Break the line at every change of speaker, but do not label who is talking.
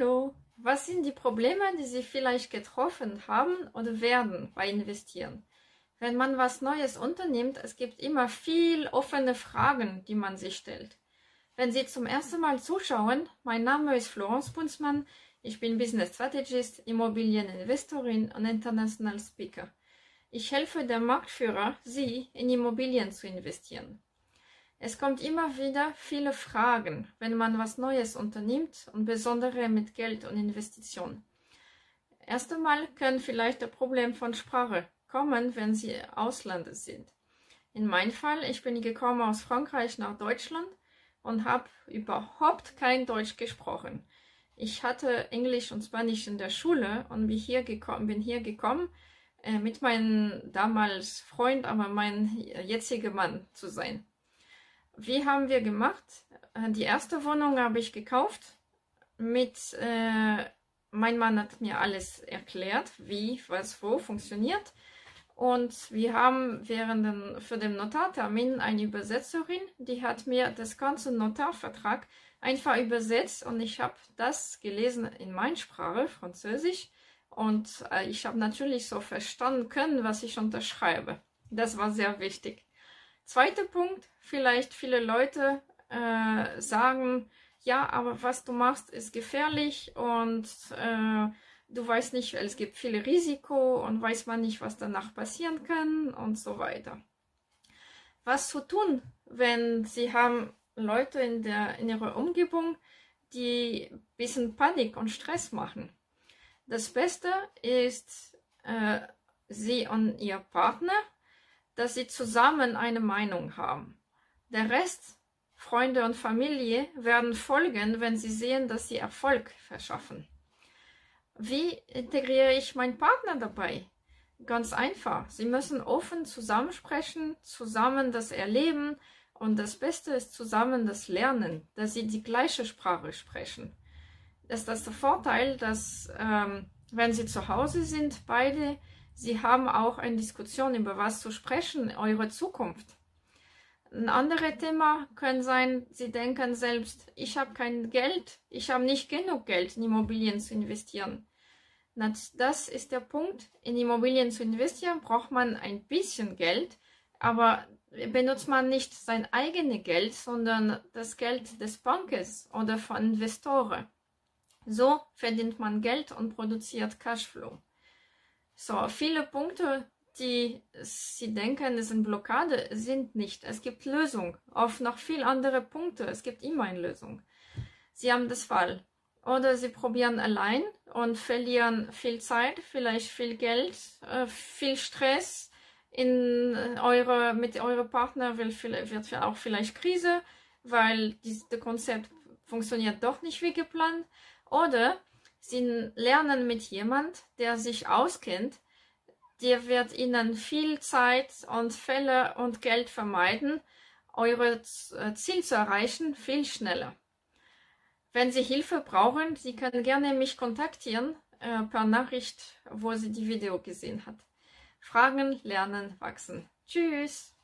Hallo, was sind die Probleme, die Sie vielleicht getroffen haben oder werden bei Investieren? Wenn man was Neues unternimmt, es gibt immer viel offene Fragen, die man sich stellt. Wenn Sie zum ersten Mal zuschauen, mein Name ist Florence Bunzmann, ich bin Business Strategist, Immobilieninvestorin und International Speaker. Ich helfe der Marktführer, Sie in Immobilien zu investieren. Es kommt immer wieder viele Fragen, wenn man was Neues unternimmt und besondere mit Geld und Investition. Erst einmal können vielleicht das Problem von Sprache kommen, wenn Sie Ausländer sind. In meinem Fall, ich bin gekommen aus Frankreich nach Deutschland und habe überhaupt kein Deutsch gesprochen. Ich hatte Englisch und Spanisch in der Schule und bin hier gekommen, bin hier gekommen äh, mit meinem damals Freund, aber mein jetziger Mann zu sein wie haben wir gemacht? Äh, die erste Wohnung habe ich gekauft. Mit, äh, mein Mann hat mir alles erklärt, wie, was, wo funktioniert. Und wir haben während den, für den Notartermin eine Übersetzerin, die hat mir das ganze Notarvertrag einfach übersetzt und ich habe das gelesen in meiner Sprache, Französisch. Und äh, ich habe natürlich so verstanden können, was ich unterschreibe. Das war sehr wichtig. Zweiter Punkt, vielleicht viele Leute äh, sagen, ja, aber was du machst, ist gefährlich und äh, du weißt nicht, es gibt viele Risiko und weiß man nicht, was danach passieren kann und so weiter. Was zu tun, wenn sie haben Leute in, der, in ihrer Umgebung, die ein bisschen Panik und Stress machen? Das Beste ist, äh, sie und ihr Partner dass sie zusammen eine Meinung haben. Der Rest, Freunde und Familie, werden folgen, wenn sie sehen, dass sie Erfolg verschaffen. Wie integriere ich meinen Partner dabei? Ganz einfach. Sie müssen offen zusammensprechen, zusammen das erleben und das Beste ist zusammen das Lernen, dass sie die gleiche Sprache sprechen. Das ist der Vorteil, dass ähm, wenn sie zu Hause sind, beide Sie haben auch eine Diskussion über was zu sprechen, eure Zukunft. Ein anderes Thema kann sein, Sie denken selbst, ich habe kein Geld, ich habe nicht genug Geld in Immobilien zu investieren. Das ist der Punkt. In Immobilien zu investieren braucht man ein bisschen Geld, aber benutzt man nicht sein eigenes Geld, sondern das Geld des Bankes oder von Investoren. So verdient man Geld und produziert Cashflow. So, viele Punkte, die Sie denken, es sind Blockade, sind nicht. Es gibt Lösung auf noch viel andere Punkte. Es gibt immer eine Lösung. Sie haben das Fall. Oder Sie probieren allein und verlieren viel Zeit, vielleicht viel Geld, äh, viel Stress. In eure, mit eurem Partner wird, auch vielleicht Krise, weil dieses Konzept funktioniert doch nicht wie geplant. Oder Sie lernen mit jemand, der sich auskennt, der wird Ihnen viel Zeit und Fälle und Geld vermeiden, eure äh, Ziel zu erreichen, viel schneller. Wenn Sie Hilfe brauchen, Sie können gerne mich kontaktieren äh, per Nachricht, wo Sie die Video gesehen hat. Fragen, lernen, wachsen. Tschüss!